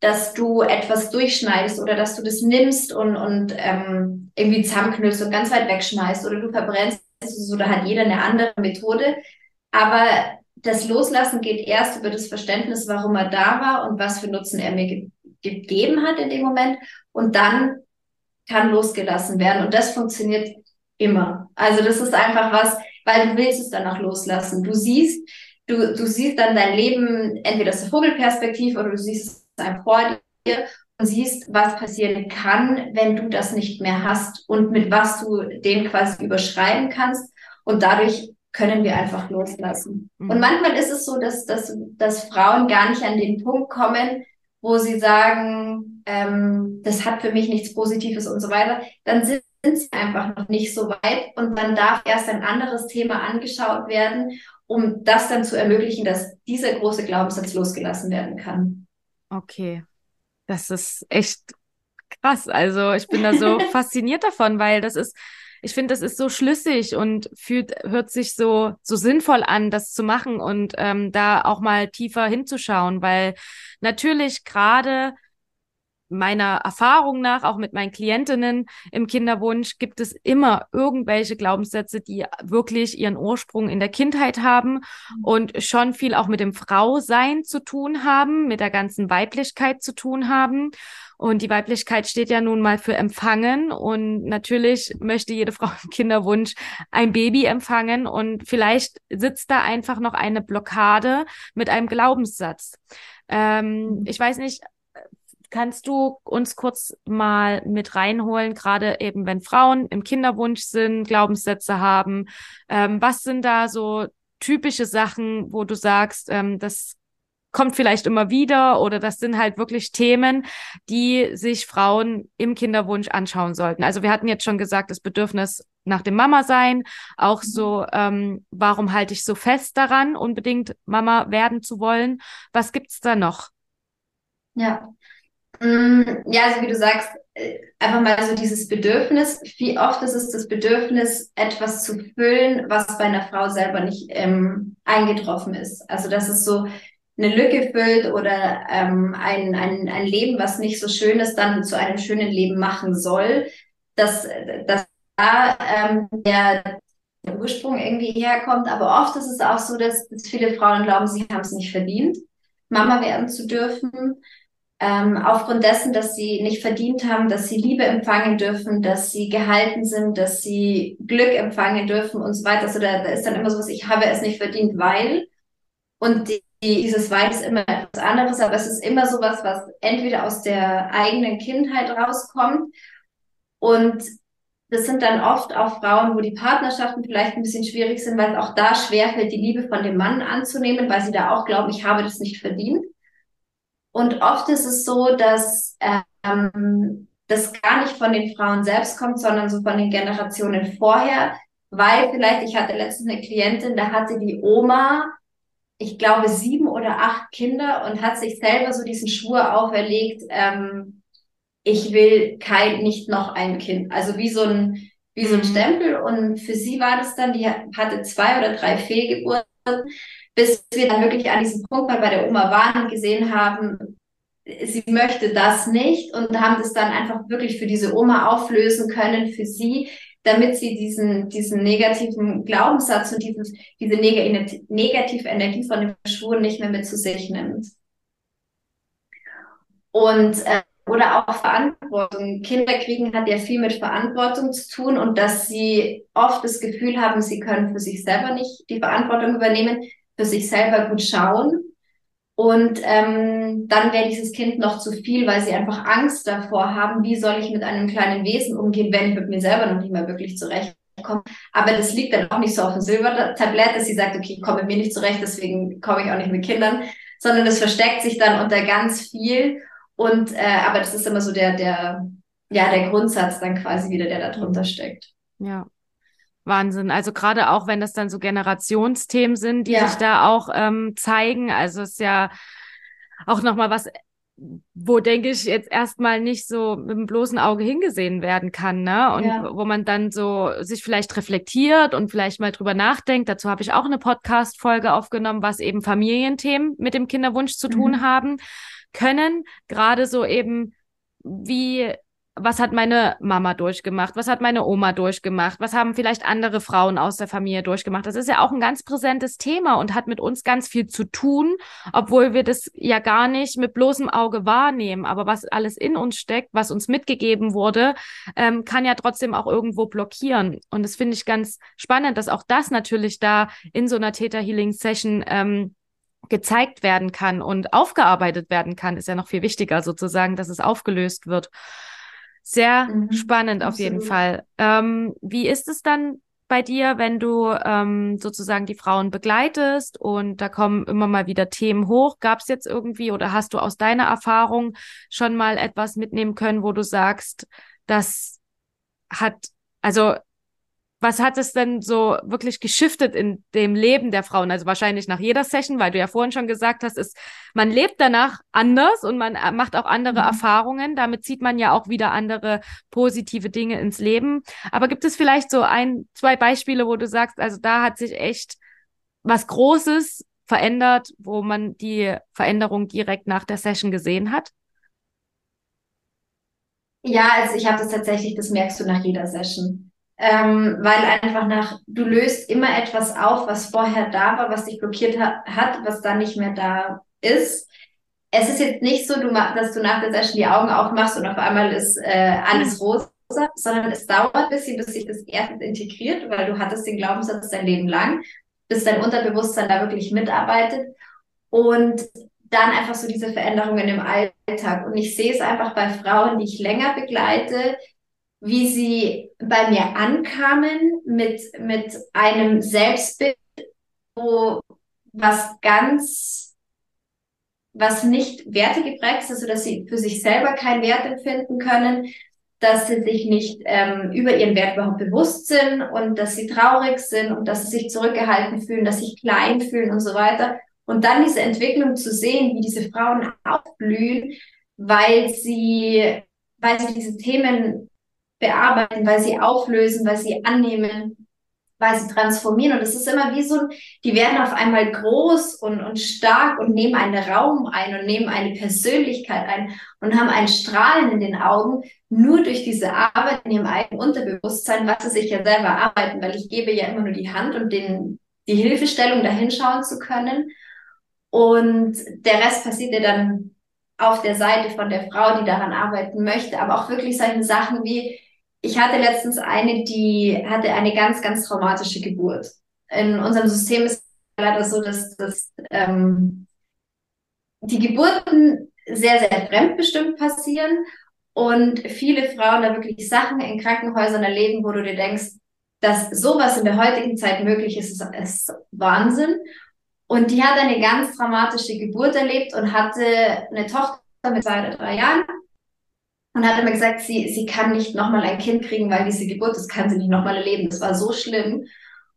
dass du etwas durchschneidest oder dass du das nimmst und, und ähm, irgendwie zusammenknüllst und ganz weit wegschmeißt oder du verbrennst es oder hat jeder eine andere Methode. Aber das Loslassen geht erst über das Verständnis, warum er da war und was für Nutzen er mir ge gegeben hat in dem Moment. Und dann kann losgelassen werden. Und das funktioniert Immer. Also das ist einfach was, weil du willst es dann auch loslassen. Du siehst, du, du siehst dann dein Leben entweder aus der Vogelperspektive oder du siehst es einfach vor dir siehst, was passieren kann, wenn du das nicht mehr hast und mit was du den quasi überschreiben kannst. Und dadurch können wir einfach loslassen. Mhm. Und manchmal ist es so, dass, dass, dass Frauen gar nicht an den Punkt kommen, wo sie sagen, ähm, das hat für mich nichts Positives und so weiter. Dann sind sind sie einfach noch nicht so weit und dann darf erst ein anderes Thema angeschaut werden, um das dann zu ermöglichen, dass dieser große Glaubenssatz losgelassen werden kann. Okay, das ist echt krass. Also ich bin da so [LAUGHS] fasziniert davon, weil das ist, ich finde, das ist so schlüssig und fühlt, hört sich so, so sinnvoll an, das zu machen und ähm, da auch mal tiefer hinzuschauen, weil natürlich gerade meiner Erfahrung nach, auch mit meinen Klientinnen im Kinderwunsch, gibt es immer irgendwelche Glaubenssätze, die wirklich ihren Ursprung in der Kindheit haben mhm. und schon viel auch mit dem Frausein zu tun haben, mit der ganzen Weiblichkeit zu tun haben. Und die Weiblichkeit steht ja nun mal für Empfangen. Und natürlich möchte jede [LAUGHS] Frau im Kinderwunsch ein Baby empfangen. Und vielleicht sitzt da einfach noch eine Blockade mit einem Glaubenssatz. Ähm, mhm. ich weiß nicht, Kannst du uns kurz mal mit reinholen, gerade eben wenn Frauen im Kinderwunsch sind, Glaubenssätze haben? Ähm, was sind da so typische Sachen, wo du sagst, ähm, das kommt vielleicht immer wieder oder das sind halt wirklich Themen, die sich Frauen im Kinderwunsch anschauen sollten. Also wir hatten jetzt schon gesagt, das Bedürfnis nach dem Mama sein, auch so, ähm, warum halte ich so fest daran, unbedingt Mama werden zu wollen? Was gibt's da noch? Ja, ja, also wie du sagst, äh, einfach mal so dieses Bedürfnis. Wie oft ist es das Bedürfnis, etwas zu füllen, was bei einer Frau selber nicht ähm, eingetroffen ist. Also dass es so eine Lücke füllt oder ähm, ein, ein, ein Leben, was nicht so schön ist, dann zu einem schönen Leben machen soll. Dass, dass da ähm, der, Ursprung irgendwie herkommt. Aber oft ist es auch so, dass viele Frauen glauben, sie haben es nicht verdient, Mama werden zu dürfen ähm, aufgrund dessen, dass sie nicht verdient haben, dass sie Liebe empfangen dürfen, dass sie gehalten sind, dass sie Glück empfangen dürfen und so weiter. Also da, da ist dann immer so was, ich habe es nicht verdient, weil. Und die, dieses Weil ist immer etwas anderes, aber es ist immer so was, was entweder aus der eigenen Kindheit rauskommt und das sind dann oft auch Frauen, wo die Partnerschaften vielleicht ein bisschen schwierig sind, weil es auch da schwerfällt, die Liebe von dem Mann anzunehmen, weil sie da auch glauben, ich habe das nicht verdient. Und oft ist es so, dass ähm, das gar nicht von den Frauen selbst kommt, sondern so von den Generationen vorher, weil vielleicht, ich hatte letztens eine Klientin, da hatte die Oma, ich glaube, sieben oder acht Kinder und hat sich selber so diesen Schwur auferlegt, ähm, ich will kein, nicht noch ein Kind. Also wie so ein, wie so ein mhm. Stempel. Und für sie war das dann, die hatte zwei oder drei Fehlgeburten bis wir dann wirklich an diesem Punkt mal bei der Oma waren und gesehen haben, sie möchte das nicht und haben das dann einfach wirklich für diese Oma auflösen können, für sie, damit sie diesen, diesen negativen Glaubenssatz und dieses, diese neg negative Energie von dem Schwur nicht mehr mit zu sich nimmt. Und oder auch Verantwortung. Kinder kriegen hat ja viel mit Verantwortung zu tun und dass sie oft das Gefühl haben, sie können für sich selber nicht die Verantwortung übernehmen, für sich selber gut schauen. Und ähm, dann wäre dieses Kind noch zu viel, weil sie einfach Angst davor haben, wie soll ich mit einem kleinen Wesen umgehen, wenn ich mit mir selber noch nicht mal wirklich zurechtkomme. Aber das liegt dann auch nicht so auf dem Silbertablett, dass sie sagt, okay, ich komme mit mir nicht zurecht, deswegen komme ich auch nicht mit Kindern, sondern es versteckt sich dann unter ganz viel. Und äh, aber das ist immer so der, der, ja, der Grundsatz dann quasi wieder, der da drunter steckt. Ja. Wahnsinn. Also gerade auch, wenn das dann so Generationsthemen sind, die ja. sich da auch ähm, zeigen. Also es ist ja auch nochmal was, wo denke ich jetzt erstmal nicht so mit dem bloßen Auge hingesehen werden kann, ne? Und ja. wo man dann so sich vielleicht reflektiert und vielleicht mal drüber nachdenkt. Dazu habe ich auch eine Podcast-Folge aufgenommen, was eben Familienthemen mit dem Kinderwunsch zu mhm. tun haben können. Gerade so eben, wie was hat meine Mama durchgemacht, was hat meine Oma durchgemacht, was haben vielleicht andere Frauen aus der Familie durchgemacht. Das ist ja auch ein ganz präsentes Thema und hat mit uns ganz viel zu tun, obwohl wir das ja gar nicht mit bloßem Auge wahrnehmen. Aber was alles in uns steckt, was uns mitgegeben wurde, ähm, kann ja trotzdem auch irgendwo blockieren. Und das finde ich ganz spannend, dass auch das natürlich da in so einer Theta Healing Session ähm, gezeigt werden kann und aufgearbeitet werden kann, ist ja noch viel wichtiger sozusagen, dass es aufgelöst wird. Sehr mhm, spannend auf jeden Fall. Ähm, wie ist es dann bei dir, wenn du ähm, sozusagen die Frauen begleitest und da kommen immer mal wieder Themen hoch? Gab es jetzt irgendwie oder hast du aus deiner Erfahrung schon mal etwas mitnehmen können, wo du sagst, das hat, also was hat es denn so wirklich geschiftet in dem Leben der Frauen? Also wahrscheinlich nach jeder Session, weil du ja vorhin schon gesagt hast, ist, man lebt danach anders und man äh, macht auch andere mhm. Erfahrungen. Damit zieht man ja auch wieder andere positive Dinge ins Leben. Aber gibt es vielleicht so ein, zwei Beispiele, wo du sagst, also da hat sich echt was Großes verändert, wo man die Veränderung direkt nach der Session gesehen hat? Ja, also ich habe das tatsächlich, das merkst du nach jeder Session ähm, weil einfach nach, du löst immer etwas auf, was vorher da war, was dich blockiert ha hat, was dann nicht mehr da ist. Es ist jetzt nicht so, du dass du nach der Session die Augen aufmachst und auf einmal ist äh, alles rosa, sondern es dauert ein bisschen, bis sich das erstens integriert, weil du hattest den Glaubenssatz dein Leben lang, bis dein Unterbewusstsein da wirklich mitarbeitet und dann einfach so diese Veränderungen im Alltag. Und ich sehe es einfach bei Frauen, die ich länger begleite, wie sie bei mir ankamen mit, mit einem Selbstbild, wo was ganz, was nicht wertegeprägt ist, also dass sie für sich selber keinen Wert empfinden können, dass sie sich nicht ähm, über ihren Wert überhaupt bewusst sind und dass sie traurig sind und dass sie sich zurückgehalten fühlen, dass sie sich klein fühlen und so weiter. Und dann diese Entwicklung zu sehen, wie diese Frauen aufblühen, weil sie, weil sie diese Themen bearbeiten, weil sie auflösen, weil sie annehmen, weil sie transformieren. Und es ist immer wie so, die werden auf einmal groß und, und stark und nehmen einen Raum ein und nehmen eine Persönlichkeit ein und haben ein Strahlen in den Augen, nur durch diese Arbeit in ihrem eigenen Unterbewusstsein, was sie sich ja selber arbeiten, weil ich gebe ja immer nur die Hand und den, die Hilfestellung, da hinschauen zu können. Und der Rest passiert ja dann auf der Seite von der Frau, die daran arbeiten möchte, aber auch wirklich solche Sachen wie, ich hatte letztens eine, die hatte eine ganz, ganz traumatische Geburt. In unserem System ist leider so, dass, dass ähm, die Geburten sehr, sehr fremdbestimmt passieren und viele Frauen da wirklich Sachen in Krankenhäusern erleben, wo du dir denkst, dass sowas in der heutigen Zeit möglich ist, ist, Wahnsinn. Und die hat eine ganz dramatische Geburt erlebt und hatte eine Tochter mit zwei oder drei Jahren und hat immer gesagt, sie, sie kann nicht nochmal ein Kind kriegen, weil diese Geburt, das kann sie nicht nochmal erleben. Das war so schlimm.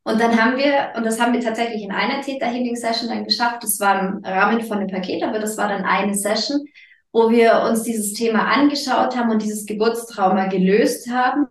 Und dann haben wir, und das haben wir tatsächlich in einer Theta Healing Session dann geschafft, das war im Rahmen von einem Paket, aber das war dann eine Session, wo wir uns dieses Thema angeschaut haben und dieses Geburtstrauma gelöst haben.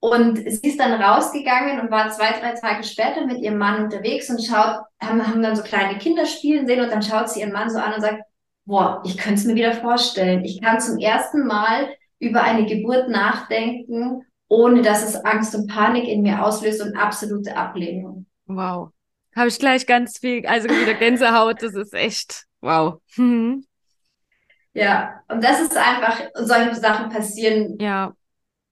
Und sie ist dann rausgegangen und war zwei, drei Tage später mit ihrem Mann unterwegs und schaut, haben, haben dann so kleine Kinder spielen sehen und dann schaut sie ihren Mann so an und sagt, boah, ich könnte es mir wieder vorstellen. Ich kann zum ersten Mal über eine Geburt nachdenken, ohne dass es Angst und Panik in mir auslöst und absolute Ablehnung. Wow. Habe ich gleich ganz viel, also wieder Gänsehaut, das ist echt wow. Mhm. Ja, und das ist einfach, solche Sachen passieren ja.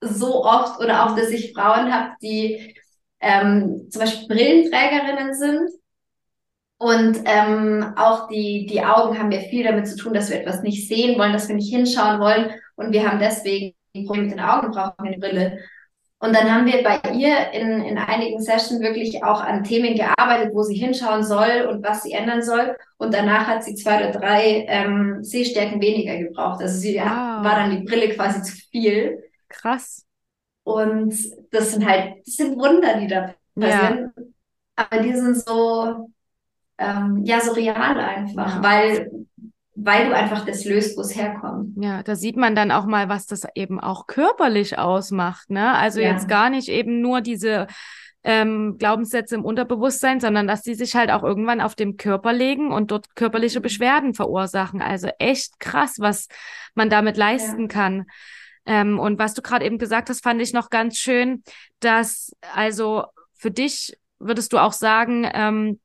so oft oder auch, dass ich Frauen habe, die ähm, zum Beispiel Brillenträgerinnen sind und ähm, auch die, die Augen haben ja viel damit zu tun, dass wir etwas nicht sehen wollen, dass wir nicht hinschauen wollen und wir haben deswegen Probleme mit den Augen, brauchen eine Brille. Und dann haben wir bei ihr in, in einigen Sessions wirklich auch an Themen gearbeitet, wo sie hinschauen soll und was sie ändern soll. Und danach hat sie zwei oder drei ähm, Sehstärken weniger gebraucht. Also sie wow. war dann die Brille quasi zu viel. Krass. Und das sind halt, das sind Wunder, die da passieren. Ja. Aber die sind so, ähm, ja, so real einfach, ja. weil weil du einfach das löst, wo es herkommt. Ja, da sieht man dann auch mal, was das eben auch körperlich ausmacht. Ne? Also ja. jetzt gar nicht eben nur diese ähm, Glaubenssätze im Unterbewusstsein, sondern dass die sich halt auch irgendwann auf dem Körper legen und dort körperliche mhm. Beschwerden verursachen. Also echt krass, was man damit leisten ja. kann. Ähm, und was du gerade eben gesagt hast, fand ich noch ganz schön, dass also für dich würdest du auch sagen, ähm,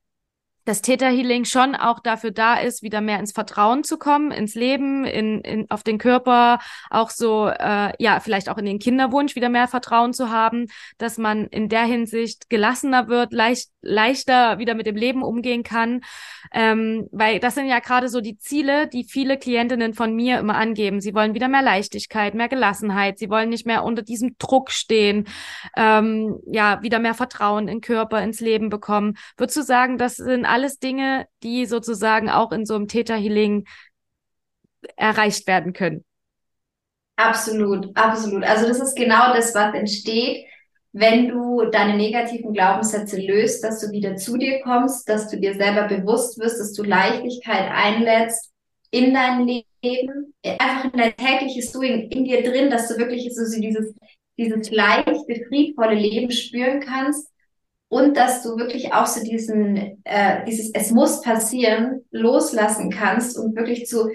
dass Täterhealing schon auch dafür da ist, wieder mehr ins Vertrauen zu kommen, ins Leben, in, in, auf den Körper, auch so, äh, ja, vielleicht auch in den Kinderwunsch wieder mehr Vertrauen zu haben, dass man in der Hinsicht gelassener wird, leicht, leichter wieder mit dem Leben umgehen kann. Ähm, weil das sind ja gerade so die Ziele, die viele Klientinnen von mir immer angeben. Sie wollen wieder mehr Leichtigkeit, mehr Gelassenheit, sie wollen nicht mehr unter diesem Druck stehen, ähm, ja, wieder mehr Vertrauen in Körper, ins Leben bekommen. Würdest du sagen, das sind alle alles Dinge, die sozusagen auch in so einem Täterhealing erreicht werden können. Absolut, absolut. Also das ist genau das, was entsteht, wenn du deine negativen Glaubenssätze löst, dass du wieder zu dir kommst, dass du dir selber bewusst wirst, dass du Leichtigkeit einlädst in dein Leben, einfach in dein tägliches Doing in dir drin, dass du wirklich so dieses, dieses leichte, friedvolle Leben spüren kannst und dass du wirklich auch so diesen, äh, dieses Es muss passieren loslassen kannst und wirklich zu,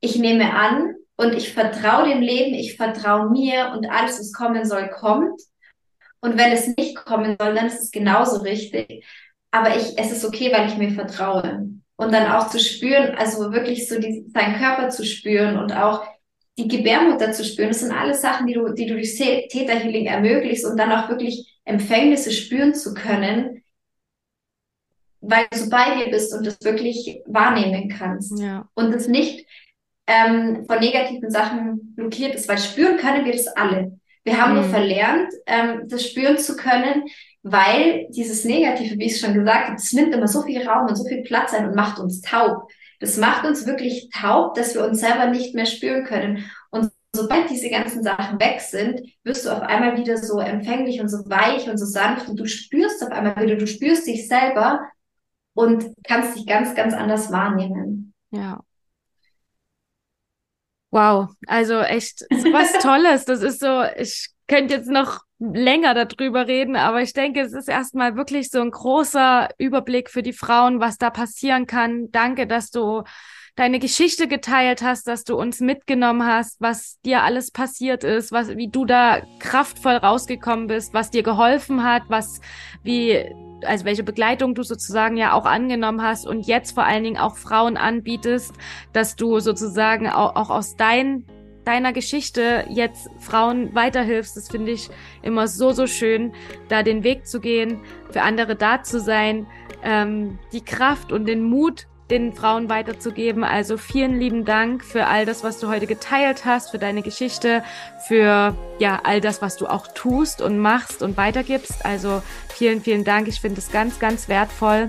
ich nehme an und ich vertraue dem Leben, ich vertraue mir und alles, was kommen soll, kommt. Und wenn es nicht kommen soll, dann ist es genauso richtig. Aber ich, es ist okay, weil ich mir vertraue. Und dann auch zu spüren, also wirklich so die, seinen Körper zu spüren und auch die Gebärmutter zu spüren. Das sind alles Sachen, die du, die du durch Täterhealing ermöglichst und dann auch wirklich Empfängnisse spüren zu können, weil du bei dir bist und das wirklich wahrnehmen kannst. Ja. Und es nicht ähm, von negativen Sachen blockiert ist, weil spüren können wir das alle. Wir haben mhm. nur verlernt, ähm, das spüren zu können, weil dieses Negative, wie ich schon gesagt habe, das nimmt immer so viel Raum und so viel Platz ein und macht uns taub. Das macht uns wirklich taub, dass wir uns selber nicht mehr spüren können. Und sobald diese ganzen Sachen weg sind, wirst du auf einmal wieder so empfänglich und so weich und so sanft und du spürst auf einmal wieder, du spürst dich selber und kannst dich ganz, ganz anders wahrnehmen. Ja. Wow, also echt was [LAUGHS] Tolles. Das ist so, ich könnte jetzt noch länger darüber reden, aber ich denke, es ist erstmal wirklich so ein großer Überblick für die Frauen, was da passieren kann. Danke, dass du deine Geschichte geteilt hast, dass du uns mitgenommen hast, was dir alles passiert ist, was, wie du da kraftvoll rausgekommen bist, was dir geholfen hat, was, wie, also welche Begleitung du sozusagen ja auch angenommen hast und jetzt vor allen Dingen auch Frauen anbietest, dass du sozusagen auch, auch aus dein, deiner Geschichte jetzt Frauen weiterhilfst. Das finde ich immer so, so schön, da den Weg zu gehen, für andere da zu sein, ähm, die Kraft und den Mut den Frauen weiterzugeben. Also vielen lieben Dank für all das, was du heute geteilt hast, für deine Geschichte, für ja all das, was du auch tust und machst und weitergibst. Also vielen, vielen Dank. Ich finde es ganz, ganz wertvoll.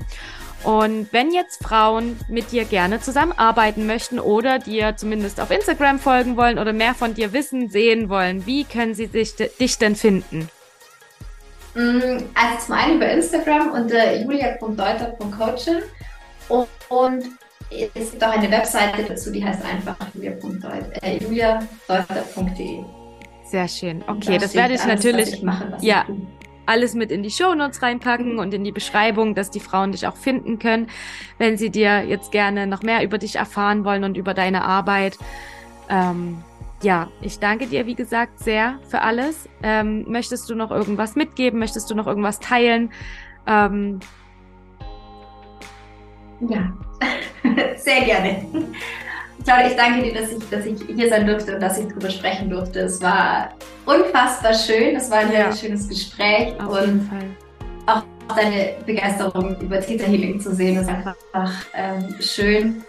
Und wenn jetzt Frauen mit dir gerne zusammenarbeiten möchten oder dir zumindest auf Instagram folgen wollen oder mehr von dir wissen, sehen wollen, wie können sie sich, dich denn finden? Mm, also zum einen über Instagram unter julia.deuter.coaching und es gibt auch eine Webseite dazu, die heißt einfach julia.deuter.de. Julia Sehr schön. Okay, das werde ich alles, natürlich ich mache, ja, alles mit in die Shownotes reinpacken und in die Beschreibung, dass die Frauen dich auch finden können, wenn sie dir jetzt gerne noch mehr über dich erfahren wollen und über deine Arbeit. Ähm, ja, ich danke dir, wie gesagt, sehr für alles. Ähm, möchtest du noch irgendwas mitgeben? Möchtest du noch irgendwas teilen? Ähm, ja, [LAUGHS] sehr gerne. Claudia, ich danke dir, dass ich, dass ich hier sein durfte und dass ich darüber sprechen durfte. Es war unfassbar schön. Es war ein ja. sehr schönes Gespräch. Auf und. Auch deine Begeisterung über Theta Healing zu sehen, ist einfach ähm, schön.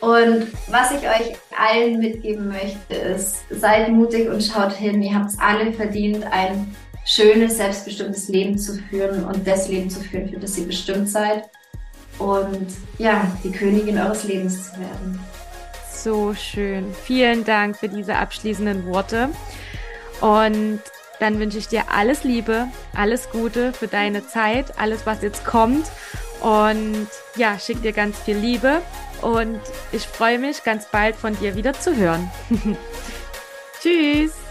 Und was ich euch allen mitgeben möchte, ist, seid mutig und schaut hin. Ihr habt es alle verdient, ein schönes, selbstbestimmtes Leben zu führen und das Leben zu führen, für das ihr bestimmt seid. Und ja, die Königin eures Lebens zu werden. So schön. Vielen Dank für diese abschließenden Worte. Und dann wünsche ich dir alles Liebe, alles Gute für deine Zeit, alles, was jetzt kommt. Und ja, schick dir ganz viel Liebe. Und ich freue mich, ganz bald von dir wieder zu hören. [LAUGHS] Tschüss.